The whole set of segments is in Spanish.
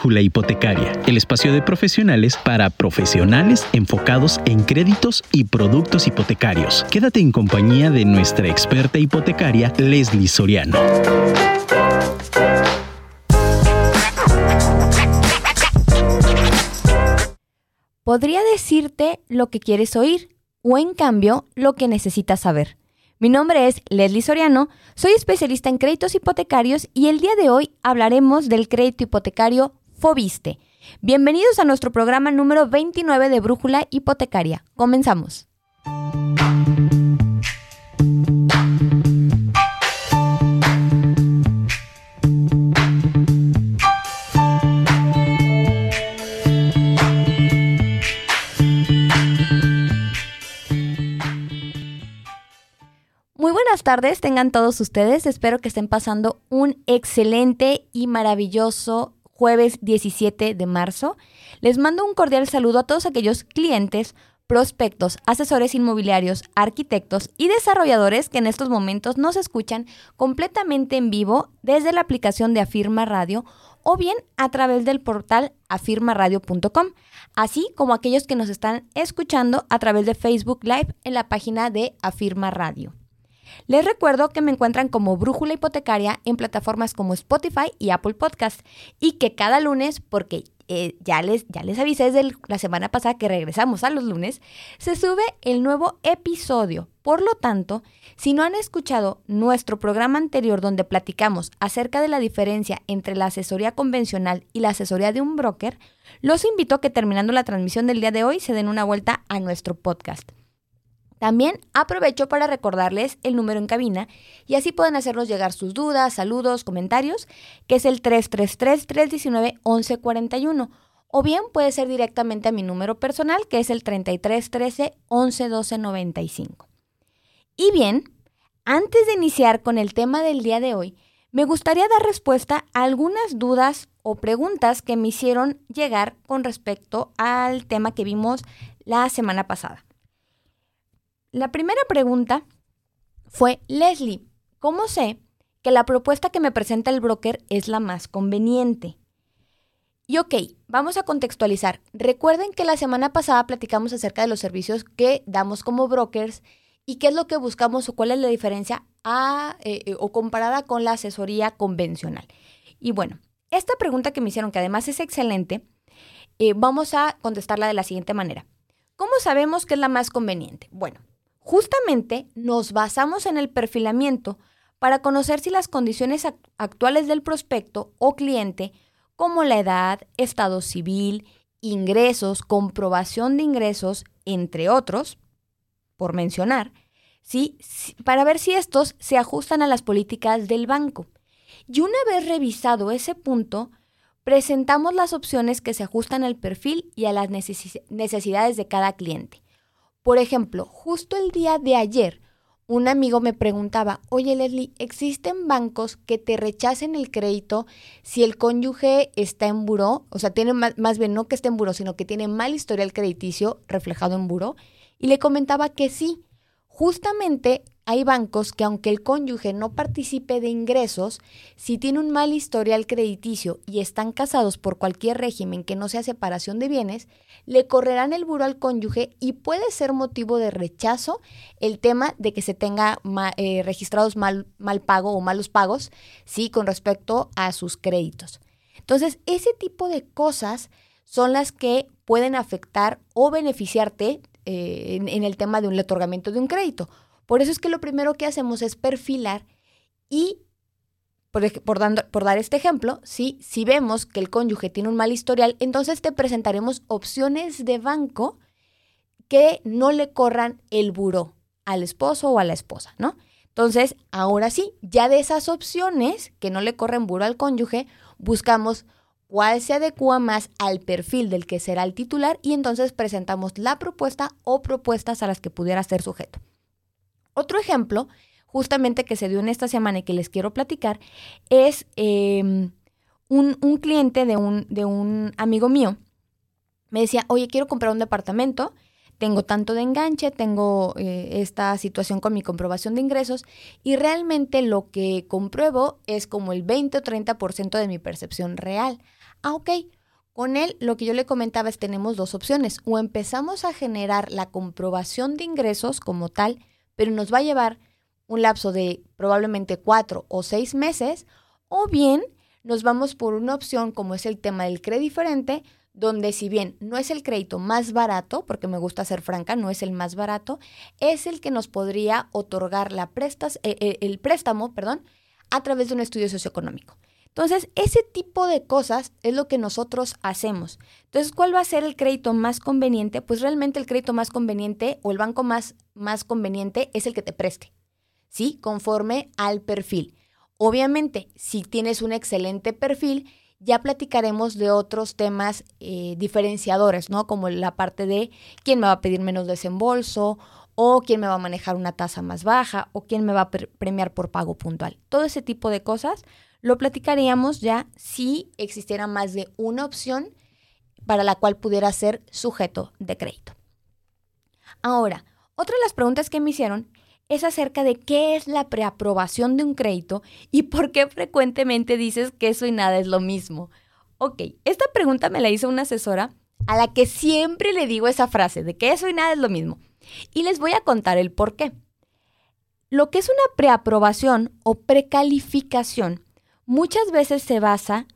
Brújula Hipotecaria, el espacio de profesionales para profesionales enfocados en créditos y productos hipotecarios. Quédate en compañía de nuestra experta hipotecaria, Leslie Soriano. Podría decirte lo que quieres oír o en cambio lo que necesitas saber. Mi nombre es Leslie Soriano, soy especialista en créditos hipotecarios y el día de hoy hablaremos del crédito hipotecario Fobiste. Bienvenidos a nuestro programa número 29 de Brújula Hipotecaria. Comenzamos. buenas tardes tengan todos ustedes. Espero que estén pasando un excelente y maravilloso jueves 17 de marzo. Les mando un cordial saludo a todos aquellos clientes, prospectos, asesores inmobiliarios, arquitectos y desarrolladores que en estos momentos nos escuchan completamente en vivo desde la aplicación de Afirma Radio o bien a través del portal afirmaradio.com, así como aquellos que nos están escuchando a través de Facebook Live en la página de Afirma Radio. Les recuerdo que me encuentran como Brújula Hipotecaria en plataformas como Spotify y Apple Podcast y que cada lunes, porque eh, ya, les, ya les avisé desde la semana pasada que regresamos a los lunes, se sube el nuevo episodio. Por lo tanto, si no han escuchado nuestro programa anterior donde platicamos acerca de la diferencia entre la asesoría convencional y la asesoría de un broker, los invito a que terminando la transmisión del día de hoy se den una vuelta a nuestro podcast. También aprovecho para recordarles el número en cabina y así pueden hacernos llegar sus dudas, saludos, comentarios, que es el 333-319-1141. O bien puede ser directamente a mi número personal, que es el 3313-111295. Y bien, antes de iniciar con el tema del día de hoy, me gustaría dar respuesta a algunas dudas o preguntas que me hicieron llegar con respecto al tema que vimos la semana pasada. La primera pregunta fue, Leslie, ¿cómo sé que la propuesta que me presenta el broker es la más conveniente? Y ok, vamos a contextualizar. Recuerden que la semana pasada platicamos acerca de los servicios que damos como brokers y qué es lo que buscamos o cuál es la diferencia eh, eh, o comparada con la asesoría convencional. Y bueno, esta pregunta que me hicieron, que además es excelente, eh, vamos a contestarla de la siguiente manera. ¿Cómo sabemos que es la más conveniente? Bueno, Justamente nos basamos en el perfilamiento para conocer si las condiciones actuales del prospecto o cliente, como la edad, estado civil, ingresos, comprobación de ingresos, entre otros, por mencionar, ¿sí? para ver si estos se ajustan a las políticas del banco. Y una vez revisado ese punto, presentamos las opciones que se ajustan al perfil y a las necesidades de cada cliente. Por ejemplo, justo el día de ayer, un amigo me preguntaba, oye Leslie, ¿existen bancos que te rechacen el crédito si el cónyuge está en buró? O sea, tiene más, más bien no que esté en buró, sino que tiene mal historial crediticio reflejado en buró. Y le comentaba que sí, justamente hay bancos que aunque el cónyuge no participe de ingresos, si tiene un mal historial crediticio y están casados por cualquier régimen que no sea separación de bienes, le correrán el buro al cónyuge y puede ser motivo de rechazo el tema de que se tenga eh, registrados mal, mal pago o malos pagos, sí, con respecto a sus créditos. Entonces, ese tipo de cosas son las que pueden afectar o beneficiarte eh, en, el tema de un otorgamiento de un crédito. Por eso es que lo primero que hacemos es perfilar y, por, dar este ejemplo, si vemos que el cónyuge tiene un mal historial, entonces te presentaremos opciones de banco que no le corran el buró al esposo o a la esposa, ¿no? Entonces, ahora sí, ya de esas opciones que no le corren buró al cónyuge, buscamos cuál se adecua más al perfil del que será el titular y entonces presentamos la propuesta o propuestas a las que pudiera ser sujeto. Otro ejemplo, justamente que se dio en esta semana y que les quiero platicar, es em, un, cliente de un, de un amigo mío. Me decía, oye, quiero comprar un departamento, tengo tanto de enganche, tengo eh, esta situación con mi comprobación de ingresos y realmente lo que compruebo es como el 20 o 30% de mi percepción real. Ah, ok. Con él, lo que yo le comentaba es tenemos dos opciones. O empezamos a generar la comprobación de ingresos como tal, pero nos va a llevar un lapso de probablemente cuatro o seis meses, o bien nos vamos por una opción como es el tema del crédito diferente, donde si bien no es el crédito más barato, porque me gusta ser franca, no es el más barato, es el que nos podría otorgar la prestas, eh, eh, el préstamo perdón, a través de un estudio socioeconómico. Entonces, ese tipo de cosas es lo que nosotros hacemos. Entonces, ¿cuál va a ser el crédito más conveniente? Pues realmente el crédito más conveniente o el banco más, más conveniente es el que te preste, ¿sí? Conforme al perfil. Obviamente, si tienes un excelente perfil, ya platicaremos de otros temas eh, diferenciadores, ¿no? Como la parte de quién me va a pedir menos desembolso o quién me va a manejar una tasa más baja o quién me va a premiar por pago puntual. Todo ese tipo de cosas lo platicaríamos ya si existiera más de una opción para la cual pudiera ser sujeto de crédito. Ahora, otra de las preguntas que me hicieron es acerca de qué es la preaprobación de un crédito y por qué frecuentemente dices que eso y nada es lo mismo. Ok, esta pregunta me la hizo una asesora a la que siempre le digo esa frase de que eso y nada es lo mismo. Y les voy a contar el por qué. Lo que es una preaprobación o precalificación muchas veces se basa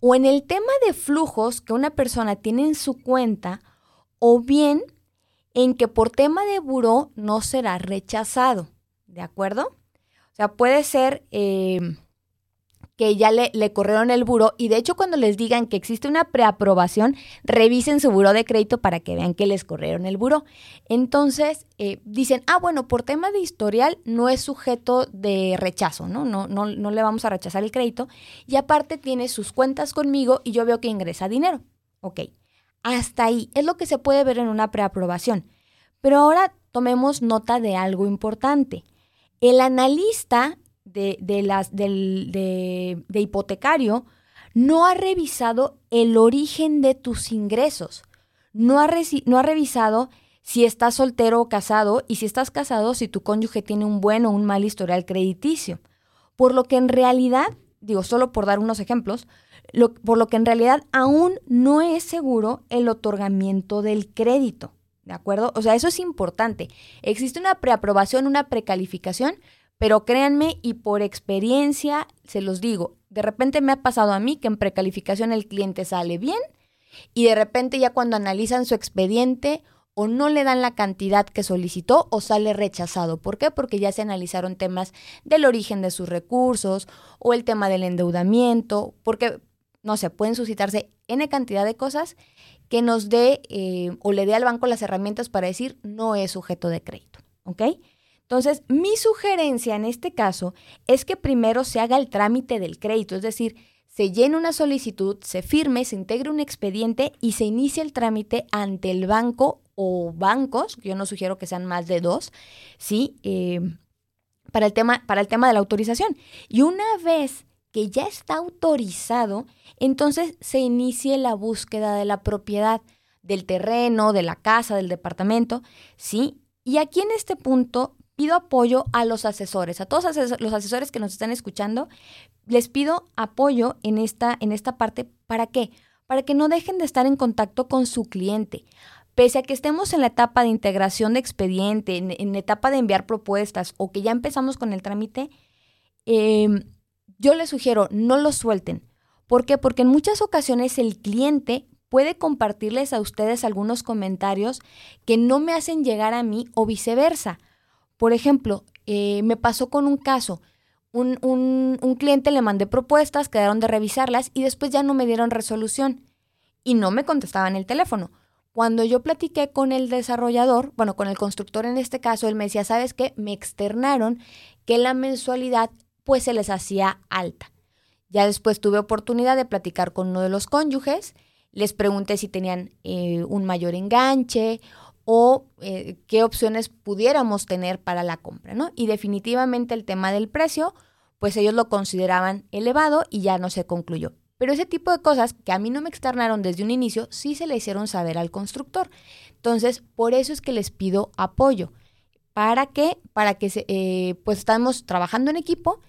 o en el tema de flujos que una persona tiene en su cuenta o bien en que por tema de buró no será rechazado, ¿de acuerdo? O sea, puede ser eh, que ya le, le, corrieron el buró y de hecho cuando les digan que existe una preaprobación, revisen su buró de crédito para que vean que les corrieron el buró. Entonces eh, dicen, ah, bueno, por tema de historial no es sujeto de rechazo, ¿no? No, ¿no? no le vamos a rechazar el crédito y aparte tiene sus cuentas conmigo y yo veo que ingresa dinero. Ok. Hasta ahí es lo que se puede ver en una preaprobación. Pero ahora tomemos nota de algo importante. El analista de, las, de, hipotecario no ha revisado el origen de tus ingresos. No ha, no ha revisado si estás soltero o casado y si estás casado, si tu cónyuge tiene un buen o un mal historial crediticio. Por lo que en realidad, digo, solo por dar unos ejemplos, por lo que en realidad aún no es seguro el otorgamiento del crédito. ¿De acuerdo? O sea, eso es importante. Existe una preaprobación, una precalificación, pero créanme y por experiencia se los digo, de repente me ha pasado a mí que en precalificación el cliente sale bien y de repente ya cuando analizan su expediente o no le dan la cantidad que solicitó o sale rechazado. ¿Por qué? Porque ya se analizaron temas del origen de sus recursos o el tema del endeudamiento, porque no sé, pueden suscitarse N cantidad de cosas que nos dé eh, o le dé al banco las herramientas para decir no es sujeto de crédito. ¿Ok? Entonces, mi sugerencia en este caso es que primero se haga el trámite del crédito, es decir, se llene una solicitud, se firme, se integre un expediente y se inicie el trámite ante el banco o bancos, yo no sugiero que sean más de dos, ¿sí? Eh, para, el tema, para el tema de la autorización. Y una vez que ya está autorizado, entonces se inicie la búsqueda de la propiedad del terreno, de la casa, del departamento, ¿sí? Y aquí en este punto pido apoyo a los asesores, a todos los asesores que nos están escuchando, les pido apoyo en esta, en esta parte. ¿Para qué? Para que no dejen de estar en contacto con su cliente. Pese a que estemos en la etapa de integración de expediente, en, la etapa de enviar propuestas o que ya empezamos con el trámite, eh, yo les sugiero no lo suelten. ¿Por qué? Porque en muchas ocasiones el cliente puede compartirles a ustedes algunos comentarios que no me hacen llegar a mí o viceversa. Por ejemplo, eh, me pasó con un caso. Un, un, cliente le mandé propuestas, quedaron de revisarlas y después ya no me dieron resolución y no me contestaban el teléfono. Cuando yo platiqué con el desarrollador, bueno, con el constructor en este caso, él me decía, ¿sabes qué? Me externaron que la mensualidad pues se les hacía alta. Ya después tuve oportunidad de platicar con uno de los cónyuges, les pregunté si tenían eh, un mayor enganche o eh, qué opciones pudiéramos tener para la compra, ¿no? Y definitivamente el tema del precio, pues ellos lo consideraban elevado y ya no se concluyó. Pero ese tipo de cosas que a mí no me externaron desde un inicio, sí se le hicieron saber al constructor. Entonces, por eso es que les pido apoyo. ¿Para qué? Para que eh, pues estamos trabajando en equipo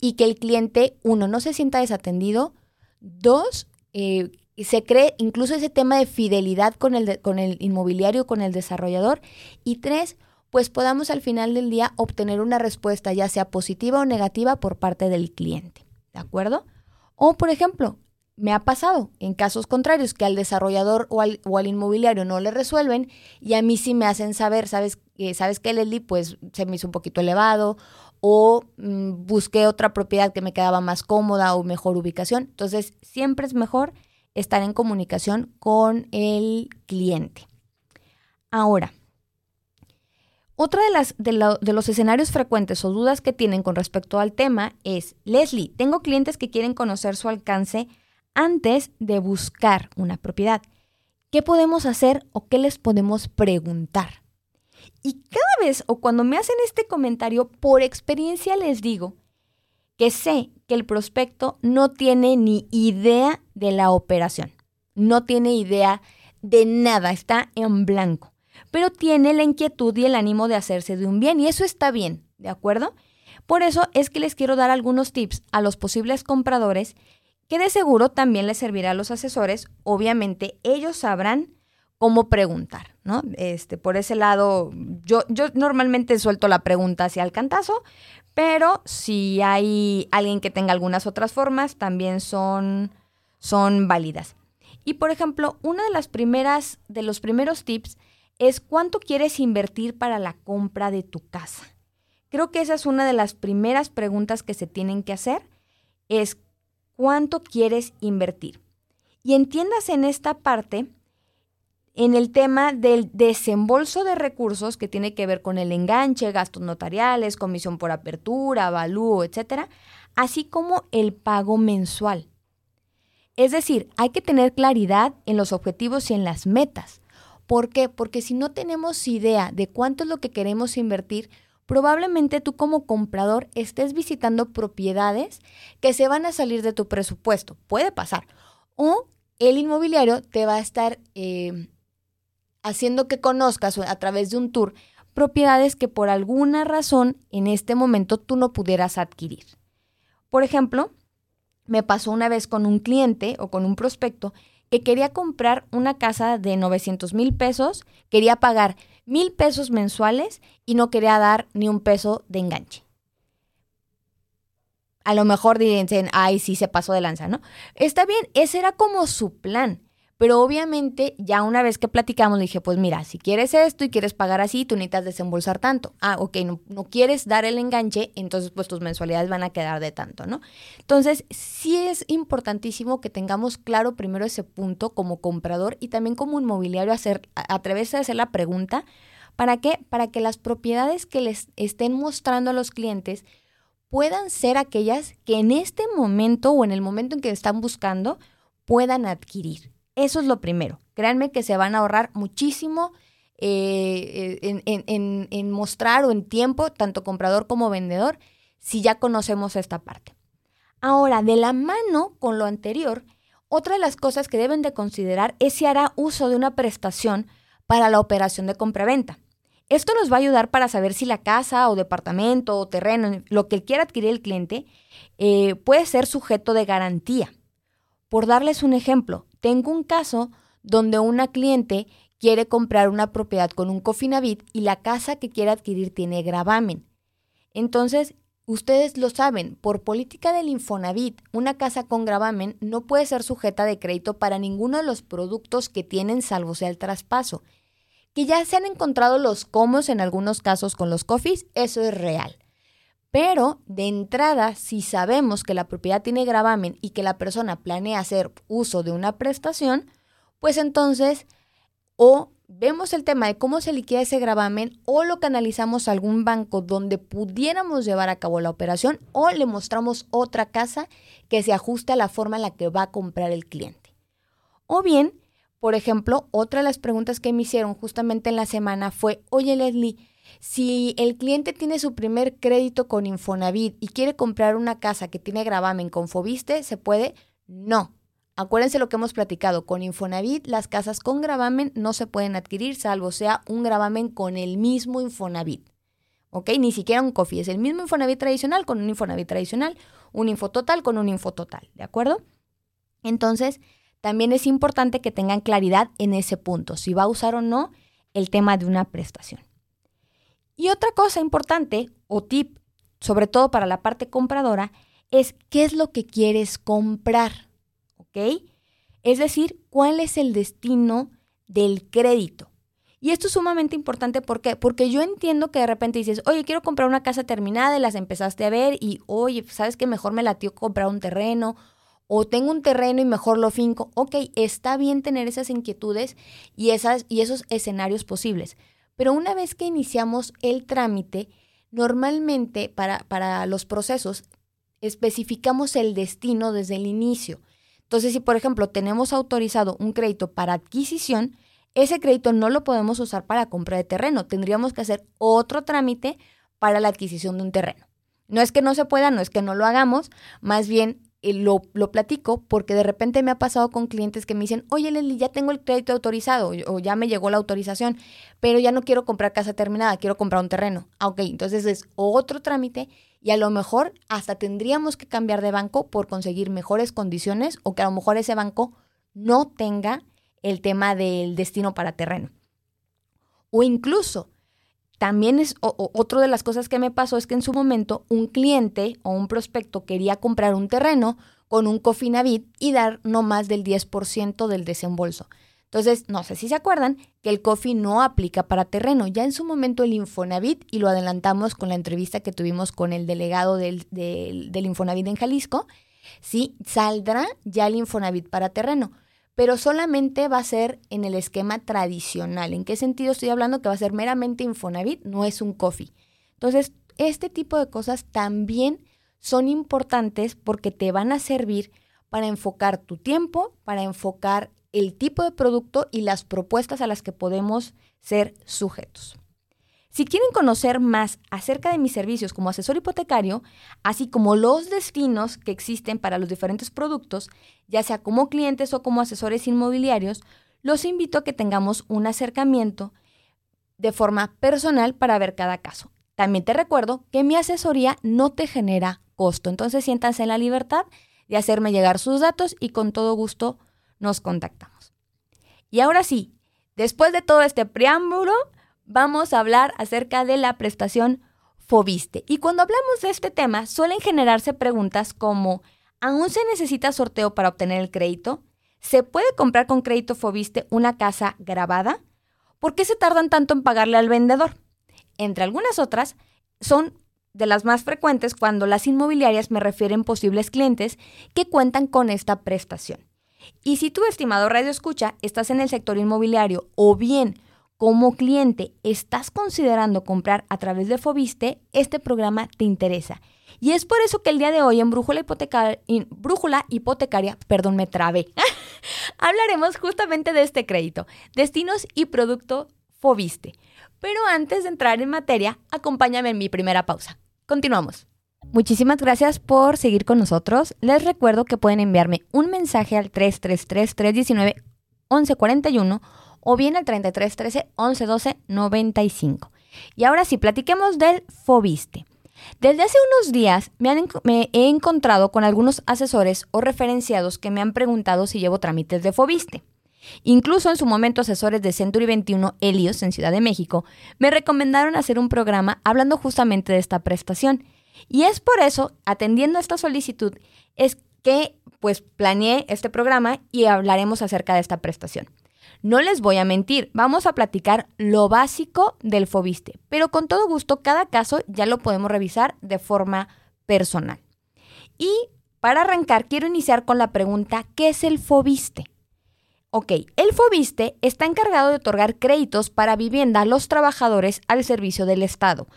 y que el cliente, uno, no se sienta desatendido, dos, eh, se cree incluso ese tema de fidelidad con el, con el inmobiliario, con el desarrollador. Y tres, pues podamos al final del día obtener una respuesta, ya sea positiva o negativa, por parte del cliente. ¿De acuerdo? O, por ejemplo, me ha pasado en casos contrarios que al desarrollador o al, o al, inmobiliario no le resuelven y a mí sí me hacen saber, ¿sabes, eh, ¿sabes qué, Leslie? Pues se me hizo un poquito elevado o mm, busqué otra propiedad que me quedaba más cómoda o mejor ubicación. Entonces, siempre es mejor estar en comunicación con el cliente. Ahora, otra de, las, de, los escenarios frecuentes o dudas que tienen con respecto al tema es, Leslie, tengo clientes que quieren conocer su alcance antes de buscar una propiedad. ¿Qué podemos hacer o qué les podemos preguntar? Y cada vez o cuando me hacen este comentario, por experiencia les digo que sé que el prospecto no tiene ni idea de la operación, no tiene idea de nada, está en blanco pero tiene la inquietud y el ánimo de hacerse de un bien y eso está bien, ¿de acuerdo? Por eso es que les quiero dar algunos tips a los posibles compradores que de seguro también les servirá a los asesores. Obviamente ellos sabrán cómo preguntar, ¿no? Este, por ese lado, yo, yo normalmente suelto la pregunta hacia el cantazo, pero si hay alguien que tenga algunas otras formas, también son, son válidas. Y por ejemplo, una de las primeras, de los primeros tips es cuánto quieres invertir para la compra de tu casa. Creo que esa es una de las primeras preguntas que se tienen que hacer, es cuánto quieres invertir. Y entiendas en esta parte, en el tema del desembolso de recursos que tiene que ver con el enganche, gastos notariales, comisión por apertura, avalúo, etcétera, así como el pago mensual. Es decir, hay que tener claridad en los objetivos y en las metas. ¿Por qué? Porque si no tenemos idea de cuánto es lo que queremos invertir, probablemente tú como comprador estés visitando propiedades que se van a salir de tu presupuesto. Puede pasar. O el inmobiliario te va a estar eh, haciendo que conozcas a través de un tour propiedades que por alguna razón en este momento tú no pudieras adquirir. Por ejemplo, me pasó una vez con un cliente o con un prospecto que quería comprar una casa de 900 mil pesos, quería pagar mil pesos mensuales y no quería dar ni un peso de enganche. A lo mejor dicen, ay, sí se pasó de lanza, ¿no? Está bien, ese era como su plan. Pero obviamente ya una vez que platicamos dije, pues mira, si quieres esto y quieres pagar así, tú necesitas desembolsar tanto. Ah, ok, no, no, quieres dar el enganche, entonces pues tus mensualidades van a quedar de tanto, ¿no? Entonces sí es importantísimo que tengamos claro primero ese punto como comprador y también como inmobiliario hacer, atreverse a hacer la pregunta. ¿Para qué? Para que las propiedades que les estén mostrando a los clientes puedan ser aquellas que en este momento o en el momento en que están buscando puedan adquirir. Eso es lo primero. Créanme que se van a ahorrar muchísimo eh, en, mostrar o en tiempo, tanto comprador como vendedor, si ya conocemos esta parte. Ahora, de la mano con lo anterior, otra de las cosas que deben de considerar es si hará uso de una prestación para la operación de compraventa. Esto nos va a ayudar para saber si la casa o departamento o terreno, lo que quiera adquirir el cliente, eh, puede ser sujeto de garantía. Por darles un ejemplo, tengo un caso donde una cliente quiere comprar una propiedad con un Cofinavit y la casa que quiere adquirir tiene gravamen. Entonces, ustedes lo saben, por política del Infonavit, una casa con gravamen no puede ser sujeta de crédito para ninguno de los productos que tienen salvo sea el traspaso. Que ya se han encontrado los comos en algunos casos con los cofis, eso es real. Pero de entrada, si sabemos que la propiedad tiene gravamen y que la persona planea hacer uso de una prestación, pues entonces o vemos el tema de cómo se liquida ese gravamen o lo canalizamos a algún banco donde pudiéramos llevar a cabo la operación o le mostramos otra casa que se ajuste a la forma en la que va a comprar el cliente. O bien, por ejemplo, otra de las preguntas que me hicieron justamente en la semana fue, oye Leslie, si el cliente tiene su primer crédito con Infonavit y quiere comprar una casa que tiene gravamen con Fobiste, ¿se puede? No. Acuérdense lo que hemos platicado. Con Infonavit, las casas con gravamen no se pueden adquirir, salvo sea un gravamen con el mismo Infonavit. ¿Ok? Ni siquiera un COFI. Es el mismo Infonavit tradicional con un Infonavit tradicional, un Infototal con un Infototal. ¿De acuerdo? Entonces, también es importante que tengan claridad en ese punto, si va a usar o no el tema de una prestación. Y otra cosa importante o tip, sobre todo para la parte compradora, es qué es lo que quieres comprar, ¿ok? Es decir, cuál es el destino del crédito. Y esto es sumamente importante ¿por qué? porque yo entiendo que de repente dices, oye, quiero comprar una casa terminada y las empezaste a ver y, oye, ¿sabes que mejor me latió comprar un terreno? O tengo un terreno y mejor lo finco. Ok, está bien tener esas inquietudes y, esas, y esos escenarios posibles. Pero una vez que iniciamos el trámite, normalmente para, para los procesos especificamos el destino desde el inicio. Entonces, si por ejemplo tenemos autorizado un crédito para adquisición, ese crédito no lo podemos usar para compra de terreno. Tendríamos que hacer otro trámite para la adquisición de un terreno. No es que no se pueda, no es que no lo hagamos, más bien lo, lo, platico porque de repente me ha pasado con clientes que me dicen, oye Leslie, ya tengo el crédito autorizado o ya me llegó la autorización, pero ya no quiero comprar casa terminada, quiero comprar un terreno. Ah, ok, entonces es otro trámite y a lo mejor hasta tendríamos que cambiar de banco por conseguir mejores condiciones o que a lo mejor ese banco no tenga el tema del destino para terreno. O incluso, también es otro de las cosas que me pasó es que en su momento un cliente o un prospecto quería comprar un terreno con un Cofinavit y dar no más del 10% del desembolso. Entonces, no sé si se acuerdan que el COFI no aplica para terreno. Ya en su momento el Infonavit, y lo adelantamos con la entrevista que tuvimos con el delegado del, del, del Infonavit en Jalisco, sí, saldrá ya el Infonavit para terreno pero solamente va a ser en el esquema tradicional. ¿En qué sentido estoy hablando? Que va a ser meramente Infonavit, no es un coffee. Entonces, este tipo de cosas también son importantes porque te van a servir para enfocar tu tiempo, para enfocar el tipo de producto y las propuestas a las que podemos ser sujetos. Si quieren conocer más acerca de mis servicios como asesor hipotecario, así como los destinos que existen para los diferentes productos, ya sea como clientes o como asesores inmobiliarios, los invito a que tengamos un acercamiento de forma personal para ver cada caso. También te recuerdo que mi asesoría no te genera costo, entonces siéntanse en la libertad de hacerme llegar sus datos y con todo gusto nos contactamos. Y ahora sí, después de todo este preámbulo, vamos a hablar acerca de la prestación Fobiste. Y cuando hablamos de este tema, suelen generarse preguntas como, ¿aún se necesita sorteo para obtener el crédito? ¿Se puede comprar con crédito Fobiste una casa grabada? ¿Por qué se tardan tanto en pagarle al vendedor? Entre algunas otras, son de las más frecuentes cuando las inmobiliarias me refieren posibles clientes que cuentan con esta prestación. Y si tu estimado radio escucha, estás en el sector inmobiliario o bien como cliente estás considerando comprar a través de Fobiste, este programa te interesa. Y es por eso que el día de hoy en Brújula, Brújula Hipotecaria, perdón, me trabé, hablaremos justamente de este crédito, destinos y producto Fobiste. Pero antes de entrar en materia, acompáñame en mi primera pausa. Continuamos. Muchísimas gracias por seguir con nosotros. Les recuerdo que pueden enviarme un mensaje al 333-319-1141 o bien al 33 13 11 12 95. Y ahora sí, platiquemos del Fobiste. Desde hace unos días me, me, he encontrado con algunos asesores o referenciados que me han preguntado si llevo trámites de Fobiste. Incluso en su momento asesores de Century 21 Helios en Ciudad de México me recomendaron hacer un programa hablando justamente de esta prestación. Y es por eso, atendiendo a esta solicitud, es que pues planeé este programa y hablaremos acerca de esta prestación. No les voy a mentir, vamos a platicar lo básico del Fobiste, pero con todo gusto cada caso ya lo podemos revisar de forma personal. Y para arrancar, quiero iniciar con la pregunta, ¿qué es el Fobiste? Ok, el Fobiste está encargado de otorgar créditos para vivienda a los trabajadores al servicio del Estado,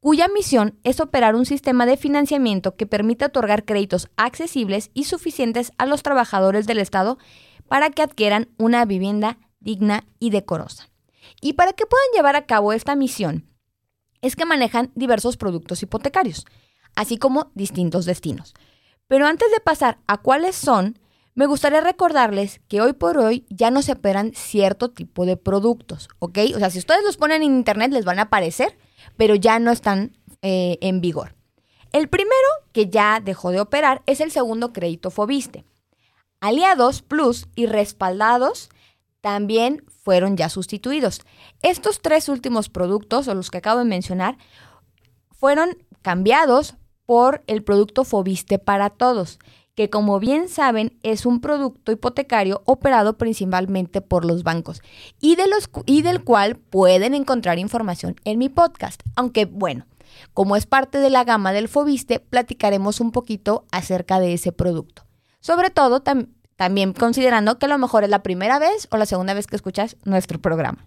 cuya misión es operar un sistema de financiamiento que permita otorgar créditos accesibles y suficientes a los trabajadores del Estado para que adquieran una vivienda digna y decorosa. Y para que puedan llevar a cabo esta misión, es que manejan diversos productos hipotecarios, así como distintos destinos. Pero antes de pasar a cuáles son, me gustaría recordarles que hoy por hoy ya no se operan cierto tipo de productos, ¿ok? O sea, si ustedes los ponen en internet les van a aparecer, pero ya no están eh, en vigor. El primero que ya dejó de operar es el segundo crédito Fobiste. Aliados Plus y respaldados también fueron ya sustituidos. Estos tres últimos productos, o los que acabo de mencionar, fueron cambiados por el producto Fobiste para Todos, que como bien saben es un producto hipotecario operado principalmente por los bancos y, de los, y del cual pueden encontrar información en mi podcast. Aunque bueno, como es parte de la gama del Fobiste, platicaremos un poquito acerca de ese producto. Sobre todo también considerando que a lo mejor es la primera vez o la segunda vez que escuchas nuestro programa.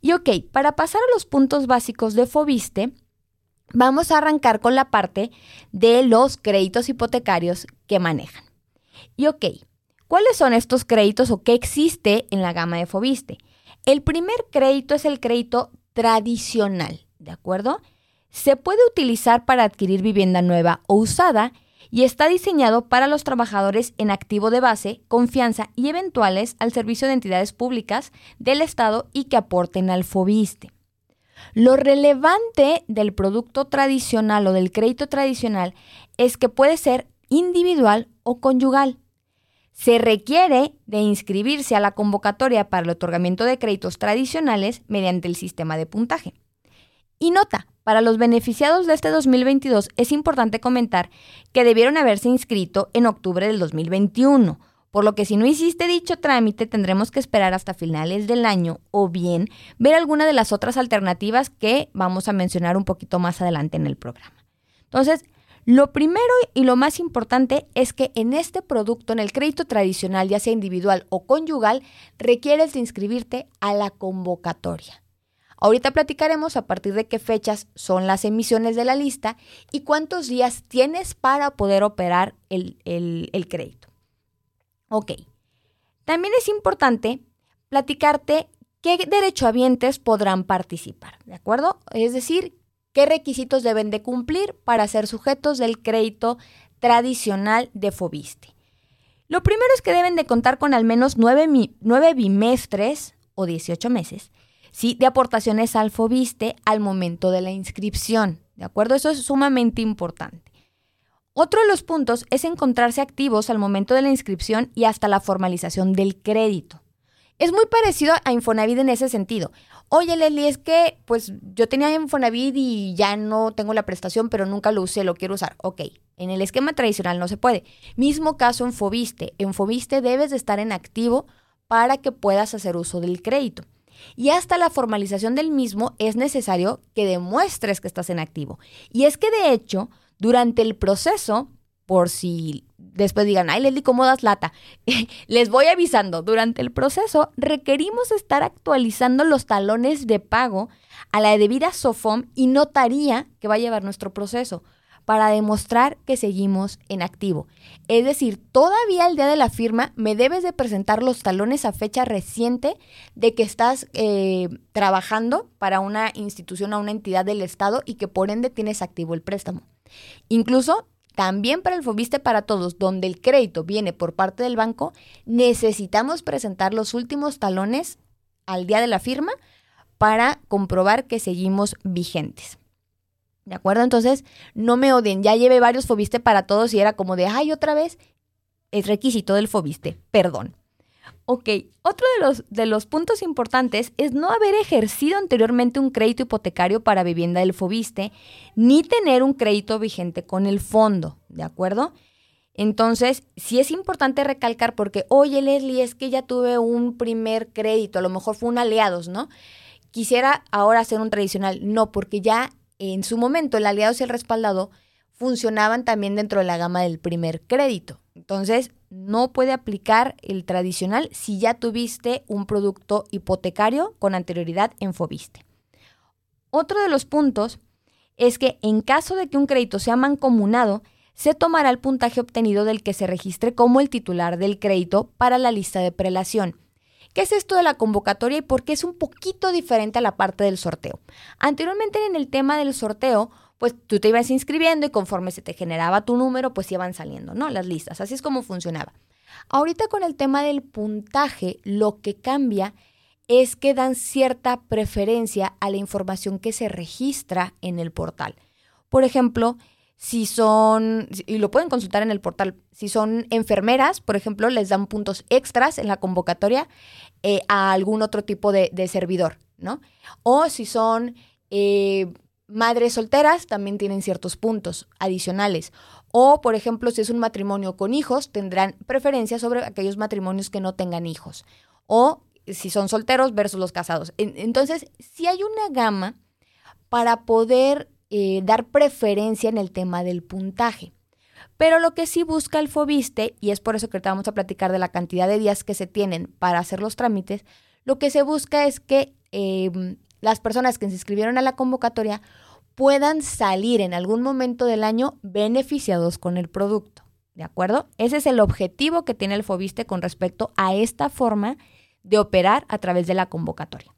Y ok, para pasar a los puntos básicos de Fobiste, vamos a arrancar con la parte de los créditos hipotecarios que manejan. Y ok, ¿cuáles son estos créditos o qué existe en la gama de Fobiste? El primer crédito es el crédito tradicional, ¿de acuerdo? Se puede utilizar para adquirir vivienda nueva o usada y está diseñado para los trabajadores en activo de base, confianza y eventuales al servicio de entidades públicas del Estado y que aporten al FOBISTE. Lo relevante del producto tradicional o del crédito tradicional es que puede ser individual o conyugal. Se requiere de inscribirse a la convocatoria para el otorgamiento de créditos tradicionales mediante el sistema de puntaje. Y nota, para los beneficiados de este 2022 es importante comentar que debieron haberse inscrito en octubre del 2021, por lo que si no hiciste dicho trámite tendremos que esperar hasta finales del año o bien ver alguna de las otras alternativas que vamos a mencionar un poquito más adelante en el programa. Entonces, lo primero y lo más importante es que en este producto, en el crédito tradicional, ya sea individual o conyugal, requieres de inscribirte a la convocatoria. Ahorita platicaremos a partir de qué fechas son las emisiones de la lista y cuántos días tienes para poder operar el, el crédito. Ok. También es importante platicarte qué derechohabientes podrán participar, ¿de acuerdo? Es decir, qué requisitos deben de cumplir para ser sujetos del crédito tradicional de Fobiste. Lo primero es que deben de contar con al menos nueve, nueve bimestres o 18 meses ¿sí? de aportaciones al FOBISTE al momento de la inscripción. ¿De acuerdo? Eso es sumamente importante. Otro de los puntos es encontrarse activos al momento de la inscripción y hasta la formalización del crédito. Es muy parecido a Infonavit en ese sentido. Oye, Leslie, es que pues yo tenía Infonavit y ya no tengo la prestación, pero nunca lo usé, lo quiero usar. Ok, en el esquema tradicional no se puede. Mismo caso en Fobiste. En Fobiste debes de estar en activo para que puedas hacer uso del crédito y hasta la formalización del mismo es necesario que demuestres que estás en activo. Y es que de hecho, durante el proceso, por si después digan, ay Leslie, ¿cómo das lata? Les voy avisando, durante el proceso requerimos estar actualizando los talones de pago a la debida SOFOM y notaría que va a llevar nuestro proceso para demostrar que seguimos en activo. Es decir, todavía el día de la firma me debes de presentar los talones a fecha reciente de que estás eh, trabajando para una institución o una entidad del Estado y que por ende tienes activo el préstamo. Incluso también para el Fobiste para Todos, donde el crédito viene por parte del banco, necesitamos presentar los últimos talones al día de la firma para comprobar que seguimos vigentes. ¿De acuerdo? Entonces, no me odien. Ya llevé varios Fobiste para todos y era como de, ay, otra vez. Es requisito del Fobiste. Perdón. Ok, otro de los, de los puntos importantes es no haber ejercido anteriormente un crédito hipotecario para vivienda del Fobiste, ni tener un crédito vigente con el fondo, ¿de acuerdo? Entonces, sí es importante recalcar porque, oye Leslie, es que ya tuve un primer crédito, a lo mejor fue un aliados, ¿no? Quisiera ahora hacer un tradicional. No, porque ya en su momento el aliado y el respaldado funcionaban también dentro de la gama del primer crédito. Entonces, no puede aplicar el tradicional si ya tuviste un producto hipotecario con anterioridad en Fobiste. Otro de los puntos es que en caso de que un crédito sea mancomunado, se tomará el puntaje obtenido del que se registre como el titular del crédito para la lista de prelación. ¿Qué es esto de la convocatoria y por qué es un poquito diferente a la parte del sorteo? Anteriormente en el tema del sorteo, pues tú te ibas inscribiendo y conforme se te generaba tu número, pues iban saliendo, ¿no? Las listas, así es como funcionaba. Ahorita con el tema del puntaje, lo que cambia es que dan cierta preferencia a la información que se registra en el portal. Por ejemplo, Si son, y lo pueden consultar en el portal, si son enfermeras, por ejemplo, les dan puntos extras en la convocatoria eh, a algún otro tipo de, servidor, ¿no? O si son eh, madres solteras, también tienen ciertos puntos adicionales. O, por ejemplo, si es un matrimonio con hijos, tendrán preferencia sobre aquellos matrimonios que no tengan hijos. O si son solteros versus los casados. Entonces, si hay una gama para poder eh, dar preferencia en el tema del puntaje. Pero lo que sí busca el FOBISTE, y es por eso que ahorita vamos a platicar de la cantidad de días que se tienen para hacer los trámites, lo que se busca es que em, las personas que se inscribieron a la convocatoria puedan salir en algún momento del año beneficiados con el producto. ¿De acuerdo? Ese es el objetivo que tiene el FOBISTE con respecto a esta forma de operar a través de la convocatoria.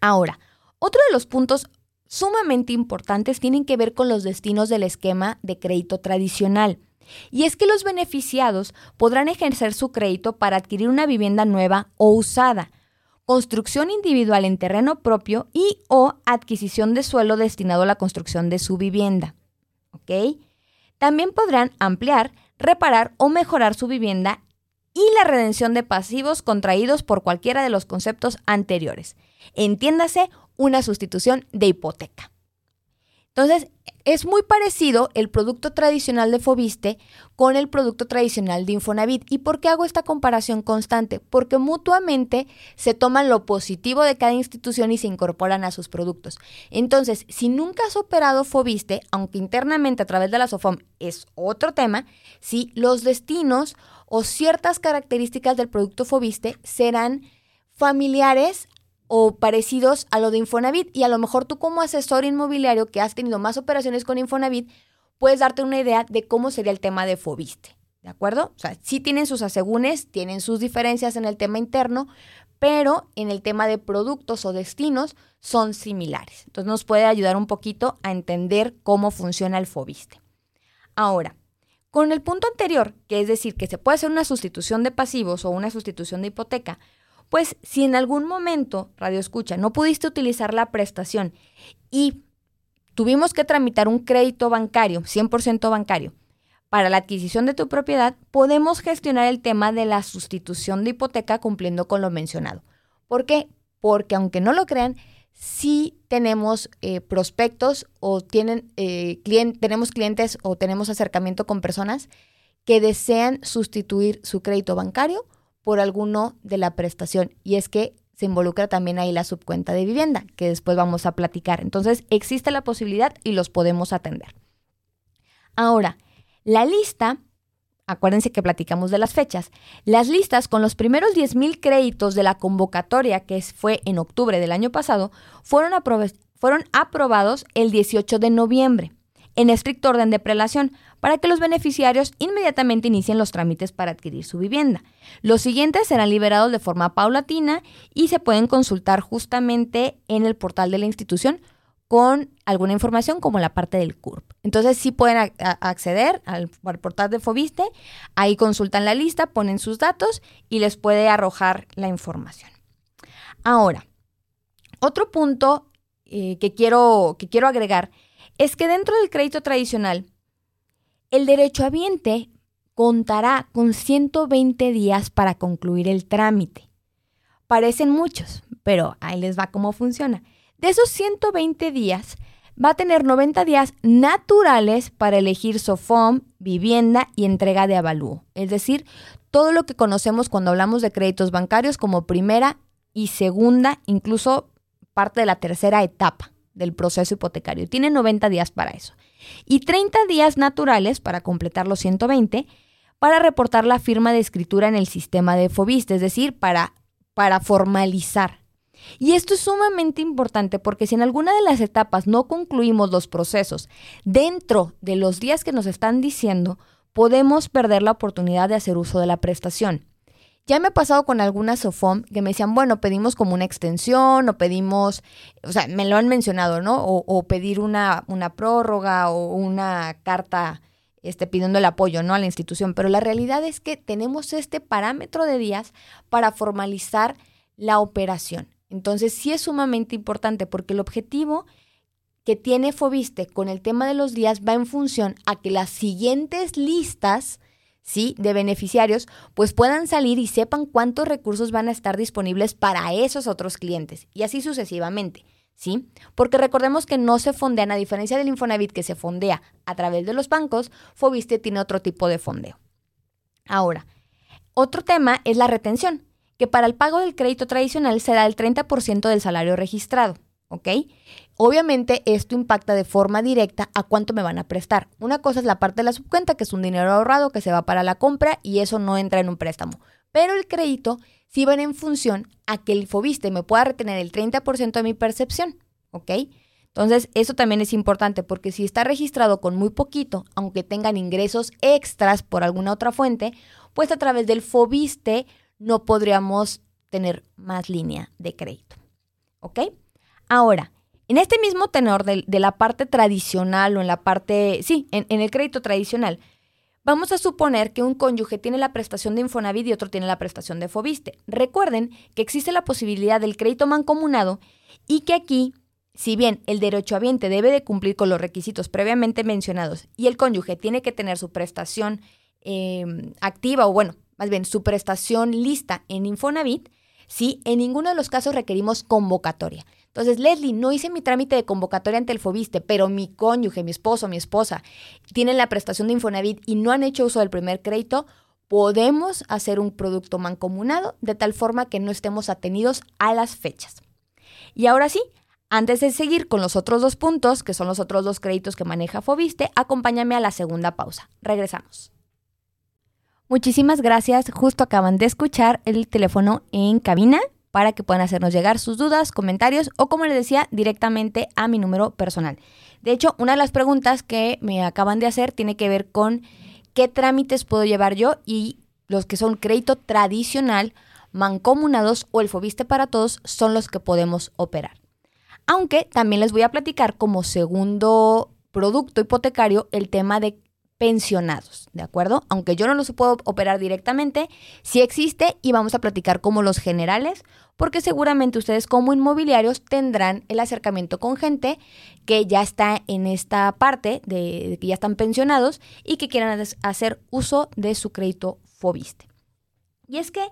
Ahora, otro de los puntos sumamente importantes tienen que ver con los destinos del esquema de crédito tradicional. Y es que los beneficiados podrán ejercer su crédito para adquirir una vivienda nueva o usada, construcción individual en terreno propio y o adquisición de suelo destinado a la construcción de su vivienda. ¿Ok? También podrán ampliar, reparar o mejorar su vivienda y la redención de pasivos contraídos por cualquiera de los conceptos anteriores. Entiéndase una sustitución de hipoteca. Entonces, es muy parecido el producto tradicional de Fobiste con el producto tradicional de Infonavit. ¿Y por qué hago esta comparación constante? Porque mutuamente se toman lo positivo de cada institución y se incorporan a sus productos. Entonces, si nunca has operado Fobiste, aunque internamente a través de la SOFOM es otro tema, si los destinos o ciertas características del producto Fobiste serán familiares o parecidos a lo de Infonavit. Y a lo mejor tú como asesor inmobiliario que has tenido más operaciones con Infonavit, puedes darte una idea de cómo sería el tema de Fobiste. ¿De acuerdo? O sea, sí tienen sus asegúnes, tienen sus diferencias en el tema interno, pero en el tema de productos o destinos son similares. Entonces nos puede ayudar un poquito a entender cómo funciona el Fobiste. Ahora, con el punto anterior, que es decir, que se puede hacer una sustitución de pasivos o una sustitución de hipoteca, pues si en algún momento, Radio Escucha, no pudiste utilizar la prestación y tuvimos que tramitar un crédito bancario, 100% bancario, para la adquisición de tu propiedad, podemos gestionar el tema de la sustitución de hipoteca cumpliendo con lo mencionado. ¿Por qué? Porque aunque no lo crean, sí tenemos eh, prospectos o tienen, eh, tenemos clientes o tenemos acercamiento con personas que desean sustituir su crédito bancario por alguno de la prestación. Y es que se involucra también ahí la subcuenta de vivienda, que después vamos a platicar. Entonces, existe la posibilidad y los podemos atender. Ahora, la lista, acuérdense que platicamos de las fechas, las listas con los primeros 10.000 créditos de la convocatoria, que fue en octubre del año pasado, fueron, fueron aprobados el 18 de noviembre en estricto orden de prelación para que los beneficiarios inmediatamente inicien los trámites para adquirir su vivienda. Los siguientes serán liberados de forma paulatina y se pueden consultar justamente en el portal de la institución con alguna información como la parte del CURP. Entonces sí pueden acceder al, al, portal de Fobiste, ahí consultan la lista, ponen sus datos y les puede arrojar la información. Ahora, otro punto eh, que, quiero, que quiero agregar es que dentro del crédito tradicional, el derechohabiente contará con 120 días para concluir el trámite. Parecen muchos, pero ahí les va cómo funciona. De esos 120 días, va a tener 90 días naturales para elegir SOFOM, vivienda y entrega de avalúo. Es decir, todo lo que conocemos cuando hablamos de créditos bancarios como primera y segunda, incluso parte de la tercera etapa del proceso hipotecario. Tiene 90 días para eso. Y 30 días naturales para completar los 120 para reportar la firma de escritura en el sistema de FOBIST, es decir, para, para formalizar. Y esto es sumamente importante porque si en alguna de las etapas no concluimos los procesos dentro de los días que nos están diciendo, podemos perder la oportunidad de hacer uso de la prestación. Ya me ha pasado con algunas SOFOM que me decían, bueno, pedimos como una extensión o pedimos, o sea, me lo han mencionado, ¿no? O, pedir una, una, prórroga o una carta este, pidiendo el apoyo, ¿no? A la institución. Pero la realidad es que tenemos este parámetro de días para formalizar la operación. Entonces sí es sumamente importante porque el objetivo que tiene Fobiste con el tema de los días va en función a que las siguientes listas ¿sí? de beneficiarios pues puedan salir y sepan cuántos recursos van a estar disponibles para esos otros clientes y así sucesivamente. ¿Sí? Porque recordemos que no se fondean, a diferencia del Infonavit que se fondea a través de los bancos, Fobiste tiene otro tipo de fondeo. Ahora, otro tema es la retención, que para el pago del crédito tradicional será el 30% del salario registrado. ¿ok? Obviamente esto impacta de forma directa a cuánto me van a prestar. Una cosa es la parte de la subcuenta, que es un dinero ahorrado que se va para la compra y eso no entra en un préstamo. Pero el crédito sí va en función a que el Fobiste me pueda retener el 30% de mi percepción, ¿ok? Entonces, eso también es importante porque si está registrado con muy poquito, aunque tengan ingresos extras por alguna otra fuente, pues a través del Fobiste no podríamos tener más línea de crédito, ¿ok? Ahora, en este mismo tenor de, la parte tradicional o en la parte, sí, en, el crédito tradicional, vamos a suponer que un cónyuge tiene la prestación de Infonavit y otro tiene la prestación de Fobiste. Recuerden que existe la posibilidad del crédito mancomunado y que aquí, si bien el derechohabiente debe de cumplir con los requisitos previamente mencionados y el cónyuge tiene que tener su prestación em, activa o bueno, más bien su prestación lista en Infonavit, sí, en ninguno de los casos requerimos convocatoria. Entonces, Leslie, no hice mi trámite de convocatoria ante el Fobiste, pero mi cónyuge, mi esposo, mi esposa, tienen la prestación de Infonavit y no han hecho uso del primer crédito, podemos hacer un producto mancomunado de tal forma que no estemos atenidos a las fechas. Y ahora sí, antes de seguir con los otros dos puntos, que son los otros dos créditos que maneja Fobiste, acompáñame a la segunda pausa. Regresamos. Muchísimas gracias. Justo acaban de escuchar el teléfono en cabina para que puedan hacernos llegar sus dudas, comentarios o, como les decía, directamente a mi número personal. De hecho, una de las preguntas que me acaban de hacer tiene que ver con qué trámites puedo llevar yo y los que son crédito tradicional, mancomunados o el Fobiste para todos son los que podemos operar. Aunque también les voy a platicar como segundo producto hipotecario el tema de pensionados, ¿de acuerdo? Aunque yo no los puedo operar directamente, sí existe y vamos a platicar como los generales, porque seguramente ustedes como inmobiliarios tendrán el acercamiento con gente que ya está en esta parte de, que ya están pensionados y que quieran hacer uso de su crédito Fobiste. Y es que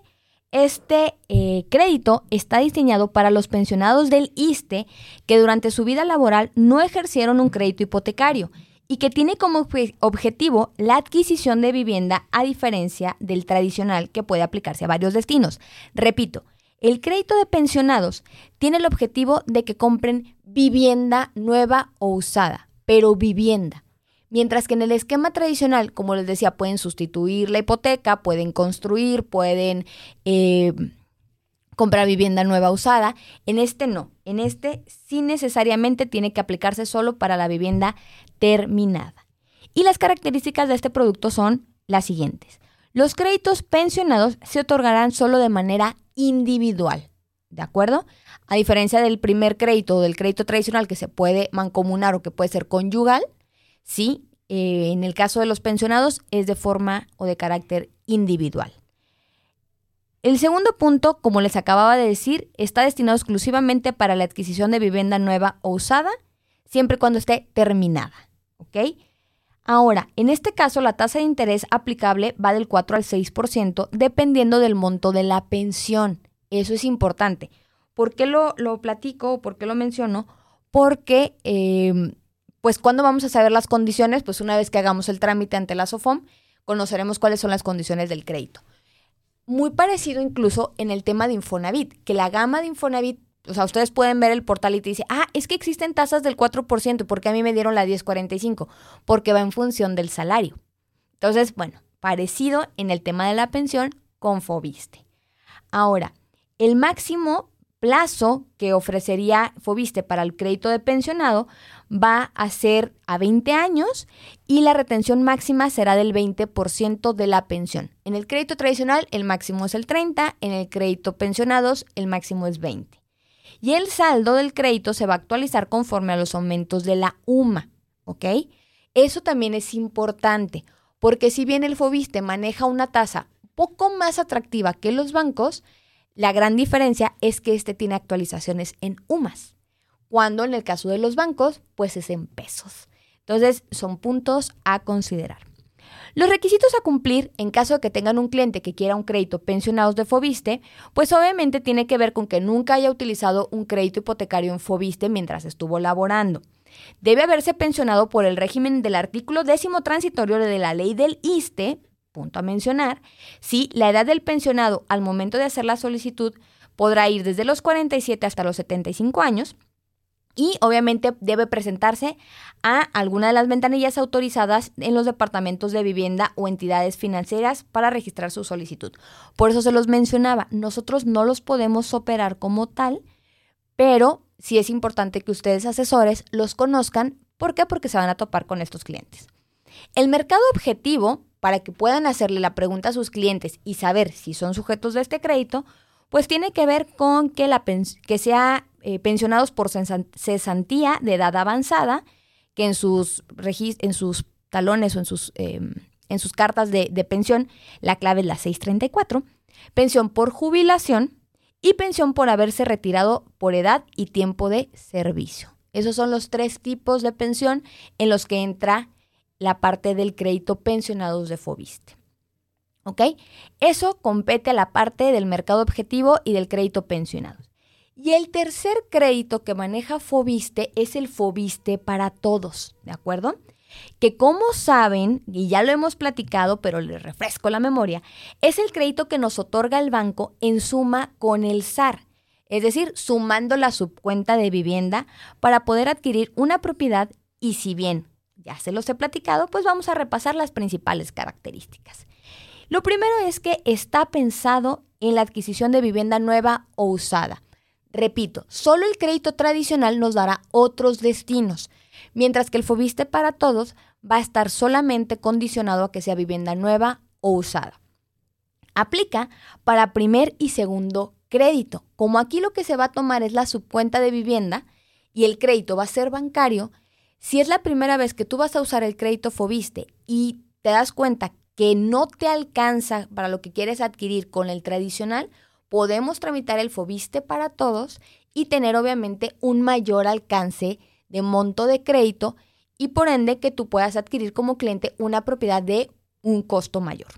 este eh, crédito está diseñado para los pensionados del ISTE que durante su vida laboral no ejercieron un crédito hipotecario y que tiene como objetivo la adquisición de vivienda a diferencia del tradicional que puede aplicarse a varios destinos. Repito, el crédito de pensionados tiene el objetivo de que compren vivienda nueva o usada, pero vivienda. Mientras que en el esquema tradicional, como les decía, pueden sustituir la hipoteca, pueden construir, pueden eh, comprar vivienda nueva usada. En este no. En este sí necesariamente tiene que aplicarse solo para la vivienda terminada. Y las características de este producto son las siguientes. Los créditos pensionados se otorgarán solo de manera individual, ¿de acuerdo? A diferencia del primer crédito o del crédito tradicional que se puede mancomunar o que puede ser conyugal, sí, eh, en el caso de los pensionados es de forma o de carácter individual. El segundo punto, como les acababa de decir, está destinado exclusivamente para la adquisición de vivienda nueva o usada, siempre y cuando esté terminada. ¿Ok? Ahora, en este caso, la tasa de interés aplicable va del 4 al 6%, dependiendo del monto de la pensión. Eso es importante. ¿Por qué lo, lo platico o por qué lo menciono? Porque, em, pues, cuando vamos a saber las condiciones? Pues una vez que hagamos el trámite ante la SOFOM, conoceremos cuáles son las condiciones del crédito. Muy parecido incluso en el tema de Infonavit, que la gama de Infonavit, o sea, ustedes pueden ver el portal y te dice, ah, es que existen tasas del 4%, porque a mí me dieron la 1045? Porque va en función del salario. Entonces, bueno, parecido en el tema de la pensión con Fobiste. Ahora, el máximo plazo que ofrecería Fobiste para el crédito de pensionado va a ser a 20 años y la retención máxima será del 20% de la pensión. En el crédito tradicional el máximo es el 30, en el crédito pensionados el máximo es 20. Y el saldo del crédito se va a actualizar conforme a los aumentos de la UMA, ¿ok? Eso también es importante, porque si bien el Fobiste maneja una tasa poco más atractiva que los bancos, la gran diferencia es que este tiene actualizaciones en UMAS. Cuando en el caso de los bancos, pues es en pesos. Entonces, son puntos a considerar. Los requisitos a cumplir en caso de que tengan un cliente que quiera un crédito pensionados de Fobiste, pues obviamente tiene que ver con que nunca haya utilizado un crédito hipotecario en Fobiste mientras estuvo laborando. Debe haberse pensionado por el régimen del artículo décimo transitorio de la ley del ISTE, punto a mencionar, si la edad del pensionado al momento de hacer la solicitud podrá ir desde los 47 hasta los 75 años, y obviamente debe presentarse a alguna de las ventanillas autorizadas en los departamentos de vivienda o entidades financieras para registrar su solicitud. Por eso se los mencionaba, nosotros no los podemos operar como tal, pero sí es importante que ustedes asesores los conozcan. ¿Por qué? Porque se van a topar con estos clientes. El mercado objetivo, para que puedan hacerle la pregunta a sus clientes y saber si son sujetos de este crédito, pues tiene que ver con que, la que sea eh, pensionados por cesantía de edad avanzada, que en sus, en sus talones o en sus, em, en sus cartas de, de pensión la clave es la 634, pensión por jubilación y pensión por haberse retirado por edad y tiempo de servicio. Esos son los tres tipos de pensión en los que entra la parte del crédito pensionados de Fobiste. ¿Ok? Eso compete a la parte del mercado objetivo y del crédito pensionados. Y el tercer crédito que maneja Fobiste es el Fobiste para todos, ¿de acuerdo? Que como saben, y ya lo hemos platicado, pero les refresco la memoria, es el crédito que nos otorga el banco en suma con el SAR, es decir, sumando la subcuenta de vivienda para poder adquirir una propiedad y si bien ya se los he platicado, pues vamos a repasar las principales características. Lo primero es que está pensado en la adquisición de vivienda nueva o usada. Repito, solo el crédito tradicional nos dará otros destinos, mientras que el Fobiste para todos va a estar solamente condicionado a que sea vivienda nueva o usada. Aplica para primer y segundo crédito. Como aquí lo que se va a tomar es la subcuenta de vivienda y el crédito va a ser bancario, si es la primera vez que tú vas a usar el crédito Fobiste y te das cuenta que no te alcanza para lo que quieres adquirir con el tradicional, podemos tramitar el FOBISTE para todos y tener obviamente un mayor alcance de monto de crédito y por ende que tú puedas adquirir como cliente una propiedad de un costo mayor.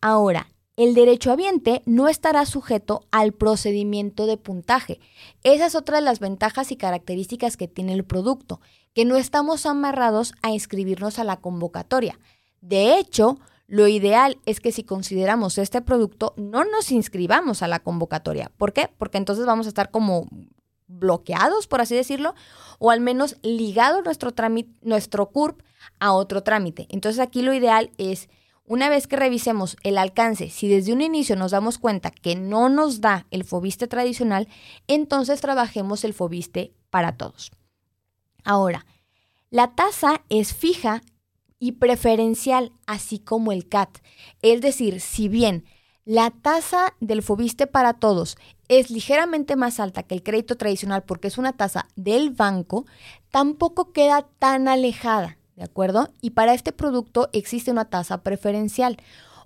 Ahora, el derecho derechohabiente no estará sujeto al procedimiento de puntaje. Esa es otra de las ventajas y características que tiene el producto, que no estamos amarrados a inscribirnos a la convocatoria. De hecho, lo ideal es que si consideramos este producto, no nos inscribamos a la convocatoria. ¿Por qué? Porque entonces vamos a estar como bloqueados, por así decirlo, o al menos ligado nuestro, nuestro CURP a otro trámite. Entonces aquí lo ideal es, una vez que revisemos el alcance, si desde un inicio nos damos cuenta que no nos da el FOBISTE tradicional, entonces trabajemos el FOBISTE para todos. Ahora, la tasa es fija y preferencial, así como el CAT. Es decir, si bien la tasa del FOBISTE para todos es ligeramente más alta que el crédito tradicional porque es una tasa del banco, tampoco queda tan alejada, ¿de acuerdo? Y para este producto existe una tasa preferencial.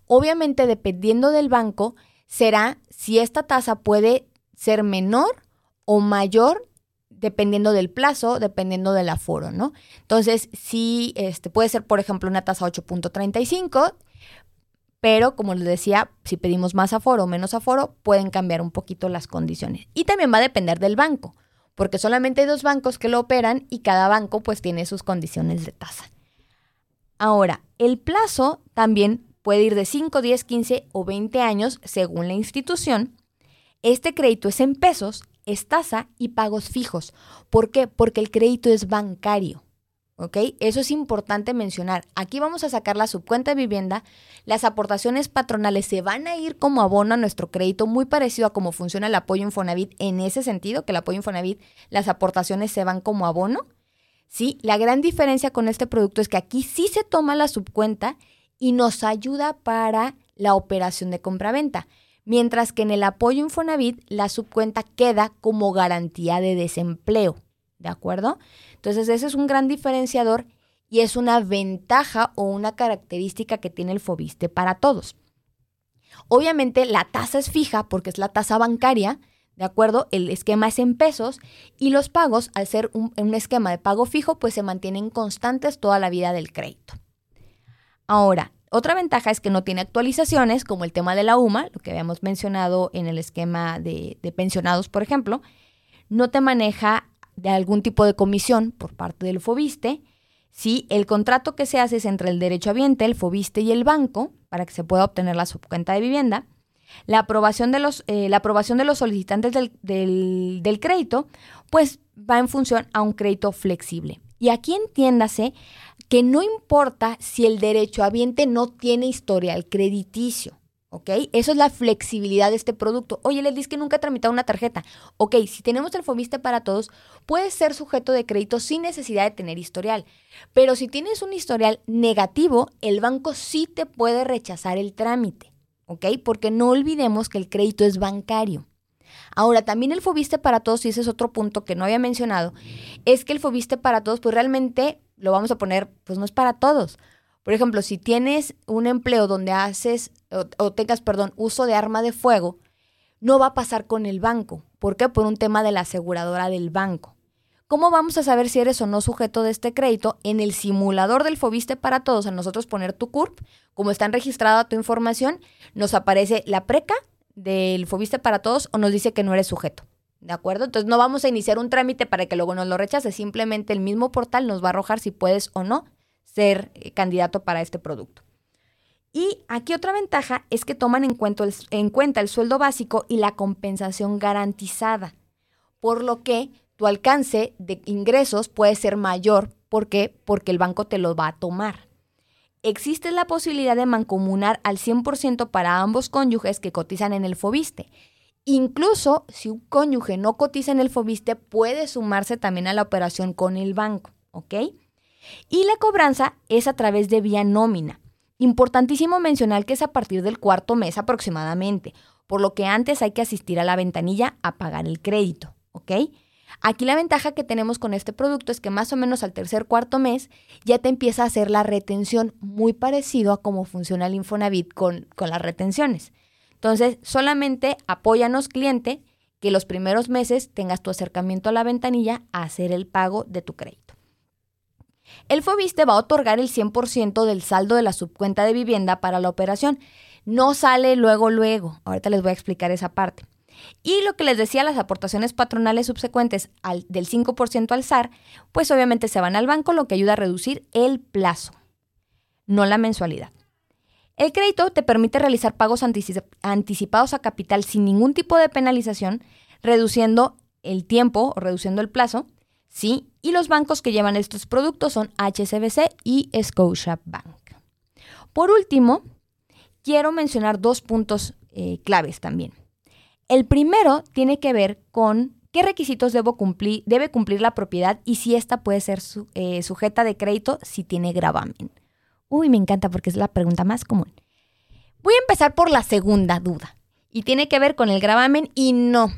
Obviamente, dependiendo del banco, será si esta tasa puede ser menor o mayor dependiendo del plazo, dependiendo del aforo, ¿no? Entonces, sí, este, puede ser, por ejemplo, una tasa 8.35, pero como les decía, si pedimos más aforo o menos aforo, pueden cambiar un poquito las condiciones. Y también va a depender del banco, porque solamente hay dos bancos que lo operan y cada banco pues tiene sus condiciones de tasa. Ahora, el plazo también puede ir de 5, 10, 15 o 20 años según la institución. Este crédito es en pesos es tasa y pagos fijos. ¿Por qué? Porque el crédito es bancario. ¿Ok? Eso es importante mencionar. Aquí vamos a sacar la subcuenta de vivienda. Las aportaciones patronales se van a ir como abono a nuestro crédito, muy parecido a cómo funciona el apoyo Infonavit en ese sentido, que el apoyo Infonavit, las aportaciones se van como abono. Sí, la gran diferencia con este producto es que aquí sí se toma la subcuenta y nos ayuda para la operación de compraventa mientras que en el apoyo Infonavit la subcuenta queda como garantía de desempleo, ¿de acuerdo? Entonces ese es un gran diferenciador y es una ventaja o una característica que tiene el Fobiste para todos. Obviamente la tasa es fija porque es la tasa bancaria, ¿De acuerdo? El esquema es en pesos y los pagos, al ser un, esquema de pago fijo, pues se mantienen constantes toda la vida del crédito. Ahora, otra ventaja es que no tiene actualizaciones, como el tema de la UMA, lo que habíamos mencionado en el esquema de, pensionados, por ejemplo. No te maneja de algún tipo de comisión por parte del FOBISTE. Si el contrato que se hace es entre el derechohabiente, el FOBISTE y el banco, para que se pueda obtener la subcuenta de vivienda. La aprobación de los, eh, la aprobación de los solicitantes del, del crédito, pues va en función a un crédito flexible. Y aquí entiéndase que no importa si el derechohabiente no tiene historial crediticio. ¿Ok? Eso es la flexibilidad de este producto. Oye, le dice que nunca ha tramitado una tarjeta. Ok, si tenemos el Fobiste para todos, puede ser sujeto de crédito sin necesidad de tener historial. Pero si tienes un historial negativo, el banco sí te puede rechazar el trámite. ¿Ok? Porque no olvidemos que el crédito es bancario. Ahora, también el Fobiste para todos, y ese es otro punto que no había mencionado, es que el Fobiste para todos, pues realmente lo vamos a poner, pues no es para todos. Por ejemplo, si tienes un empleo donde haces o, tengas, perdón, uso de arma de fuego, no va a pasar con el banco. ¿Por qué? Por un tema de la aseguradora del banco. ¿Cómo vamos a saber si eres o no sujeto de este crédito? En el simulador del Fobiste para todos, a nosotros poner tu CURP, como está registrada tu información, nos aparece la preca del Fobiste para todos o nos dice que no eres sujeto. ¿De acuerdo? Entonces no vamos a iniciar un trámite para que luego nos lo rechace. Simplemente el mismo portal nos va a arrojar si puedes o no ser eh, candidato para este producto. Y aquí otra ventaja es que toman en cuenta, el, en cuenta el sueldo básico y la compensación garantizada, por lo que tu alcance de ingresos puede ser mayor. ¿Por qué? Porque el banco te lo va a tomar. Existe la posibilidad de mancomunar al 100% para ambos cónyuges que cotizan en el FOBISTE. Incluso si un cónyuge no cotiza en el FOBISTE, puede sumarse también a la operación con el banco, ¿ok? Y la cobranza es a través de vía nómina. Importantísimo mencionar que es a partir del cuarto mes aproximadamente, por lo que antes hay que asistir a la ventanilla a pagar el crédito, ¿ok? Aquí la ventaja que tenemos con este producto es que más o menos al tercer cuarto mes ya te empieza a hacer la retención, muy parecido a cómo funciona el Infonavit con, con las retenciones. Entonces, solamente apóyanos cliente que los primeros meses tengas tu acercamiento a la ventanilla a hacer el pago de tu crédito. El Fobiste va a otorgar el 100% del saldo de la subcuenta de vivienda para la operación. No sale luego, luego. Ahorita les voy a explicar esa parte. Y lo que les decía, las aportaciones patronales subsecuentes al, del 5% al SAR, pues obviamente se van al banco, lo que ayuda a reducir el plazo, no la mensualidad. El crédito te permite realizar pagos anticipados a capital sin ningún tipo de penalización, reduciendo el tiempo o reduciendo el plazo, ¿sí? Y los bancos que llevan estos productos son HSBC y Scotiabank. Por último, quiero mencionar dos puntos eh, claves también. El primero tiene que ver con qué requisitos cumplir, debe cumplir la propiedad y si ésta puede ser eh, sujeta de crédito si tiene gravamen. Uy, me encanta porque es la pregunta más común. Voy a empezar por la segunda duda y tiene que ver con el gravamen y no.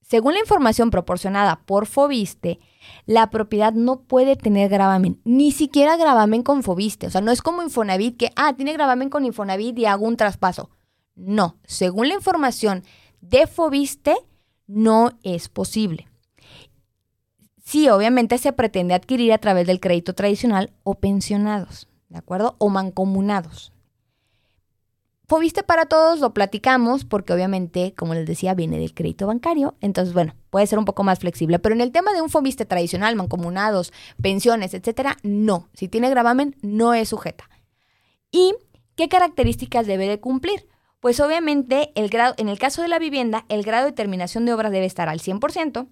Según la información proporcionada por Fobiste, la propiedad no puede tener gravamen, ni siquiera gravamen con Fobiste. O sea, no es como Infonavit que, ah, tiene gravamen con Infonavit y hago un traspaso. No, según la información de Fobiste, no es posible. Sí, obviamente se pretende adquirir a través del crédito tradicional o pensionados, ¿de acuerdo? O mancomunados. Fobiste para todos lo platicamos porque obviamente, como les decía, viene del crédito bancario. Entonces, bueno, puede ser un poco más flexible. Pero en el tema de un Fobiste tradicional, mancomunados, pensiones, etcétera, no. Si tiene gravamen, no es sujeta. ¿Y qué características debe de cumplir? Pues obviamente, el grado, en el caso de la vivienda, el grado de terminación de obra debe estar al 100%.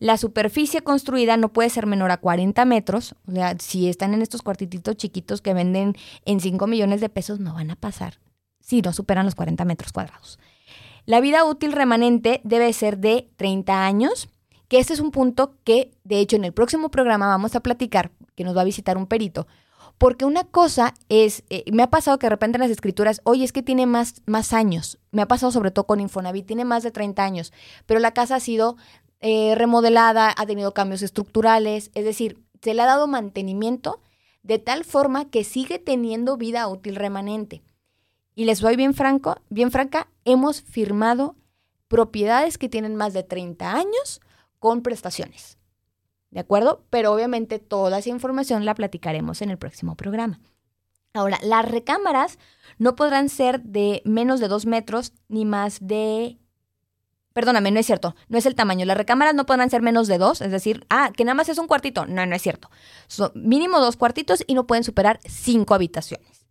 La superficie construida no puede ser menor a 40 metros. O sea, si están en estos cuartititos chiquitos que venden en 5 millones de pesos, no van a pasar si no superan los 40 metros cuadrados. La vida útil remanente debe ser de 30 años, que este es un punto que, de hecho, en el próximo programa vamos a platicar, que nos va a visitar un perito, porque una cosa es, eh, me ha pasado que de repente en las escrituras, oye, es que tiene más, más años. Me ha pasado sobre todo con Infonavit, tiene más de 30 años, pero la casa ha sido eh, remodelada, ha tenido cambios estructurales, es decir, se le ha dado mantenimiento de tal forma que sigue teniendo vida útil remanente. Y les voy bien franco, bien franca, hemos firmado propiedades que tienen más de 30 años con prestaciones. ¿De acuerdo? Pero obviamente toda esa información la platicaremos en el próximo programa. Ahora, las recámaras no podrán ser de menos de 2 metros ni más de Perdóname, no es cierto. No es el tamaño. Las recámaras no podrán ser menos de dos. Es decir, ah, que nada más es un cuartito. No, no es cierto. Son mínimo dos cuartitos y no pueden superar cinco habitaciones.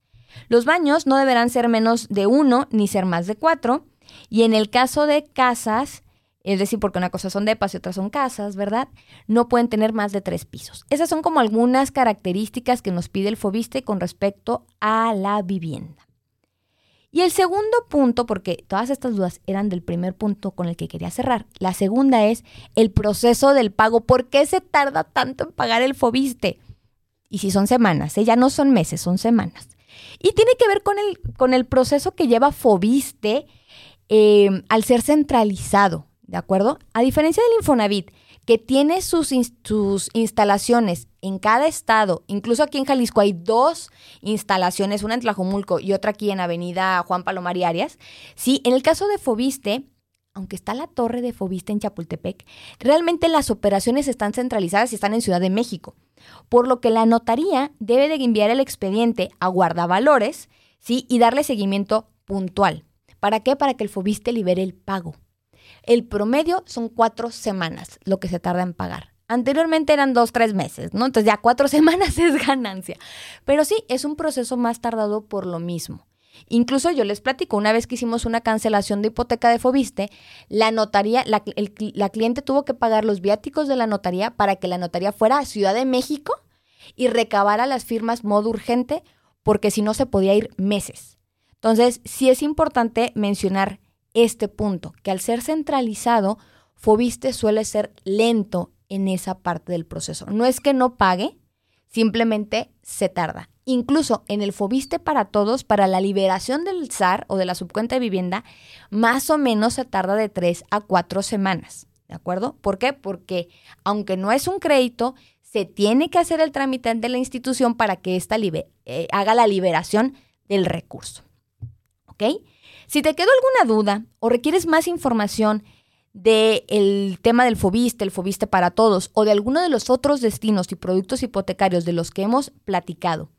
Los baños no deberán ser menos de uno ni ser más de cuatro. Y en el caso de casas, es decir, porque una cosa son depas y otras son casas, ¿verdad? No pueden tener más de tres pisos. Esas son como algunas características que nos pide el FOBISTE con respecto a la vivienda. Y el segundo punto, porque todas estas dudas eran del primer punto con el que quería cerrar, la segunda es el proceso del pago. ¿Por qué se tarda tanto en pagar el FOBISTE? Y si son semanas, ¿eh? ya no son meses, son semanas. Y tiene que ver con el, con el proceso que lleva FOBISTE eh, al ser centralizado, ¿de acuerdo? A diferencia del Infonavit, que tiene sus, sus, instalaciones en cada estado, incluso aquí en Jalisco hay dos instalaciones, una en Tlajomulco y otra aquí en Avenida Juan Palomar y Arias. Sí, en el caso de Fobiste, aunque está la torre de Fobiste en Chapultepec, realmente las operaciones están centralizadas y están en Ciudad de México, por lo que la notaría debe de enviar el expediente a guardavalores, ¿sí? Y darle seguimiento puntual. ¿Para qué? Para que el Fobiste libere el pago. El promedio son cuatro semanas lo que se tarda en pagar. Anteriormente eran dos, tres meses, ¿no? Entonces ya cuatro semanas es ganancia. Pero sí, es un proceso más tardado por lo mismo. Incluso yo les platico, una vez que hicimos una cancelación de hipoteca de Fobiste, la notaría, la, la cliente tuvo que pagar los viáticos de la notaría para que la notaría fuera a Ciudad de México y recabara las firmas modo urgente, porque si no se podía ir meses. Entonces, sí es importante mencionar este punto, que al ser centralizado, Fobiste suele ser lento en esa parte del proceso. No es que no pague, simplemente se tarda. Incluso en el Fobiste para todos, para la liberación del SAR o de la subcuenta de vivienda, más o menos se tarda de tres a cuatro semanas. ¿De acuerdo? ¿Por qué? Porque aunque no es un crédito, se tiene que hacer el trámite de la institución para que ésta eh, haga la liberación del recurso. ¿Ok? Si te quedó alguna duda o requieres más información del tema del Fobiste, el Fobiste para todos o de alguno de los otros destinos y productos hipotecarios de los que hemos platicado,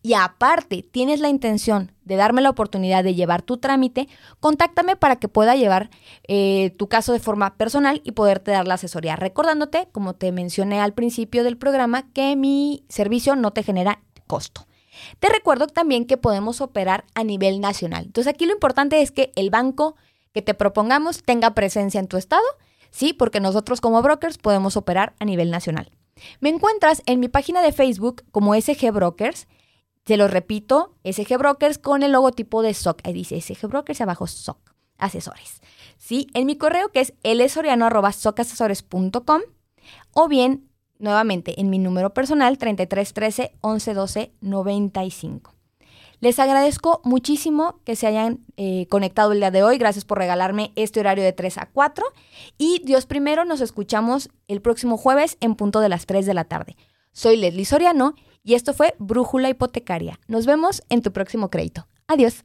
y aparte tienes la intención de darme la oportunidad de llevar tu trámite, contáctame para que pueda llevar eh, tu caso de forma personal y poderte dar la asesoría. Recordándote, como te mencioné al principio del programa, que mi servicio no te genera costo. Te recuerdo también que podemos operar a nivel nacional. Entonces aquí lo importante es que el banco que te propongamos tenga presencia en tu estado, ¿sí? Porque nosotros como brokers podemos operar a nivel nacional. Me encuentras en mi página de Facebook como SG Brokers. Te lo repito, SG Brokers con el logotipo de SOC. Ahí dice SG Brokers y abajo SOC, asesores. ¿Sí? En mi correo que es lsoriano.socasesores.com o bien Nuevamente, en mi número personal 3313 1112 95. Les agradezco muchísimo que se hayan eh, conectado el día de hoy. Gracias por regalarme este horario de 3 a 4. Y Dios primero, nos escuchamos el próximo jueves en punto de las 3 de la tarde. Soy Leslie Soriano y esto fue Brújula Hipotecaria. Nos vemos en tu próximo crédito. Adiós.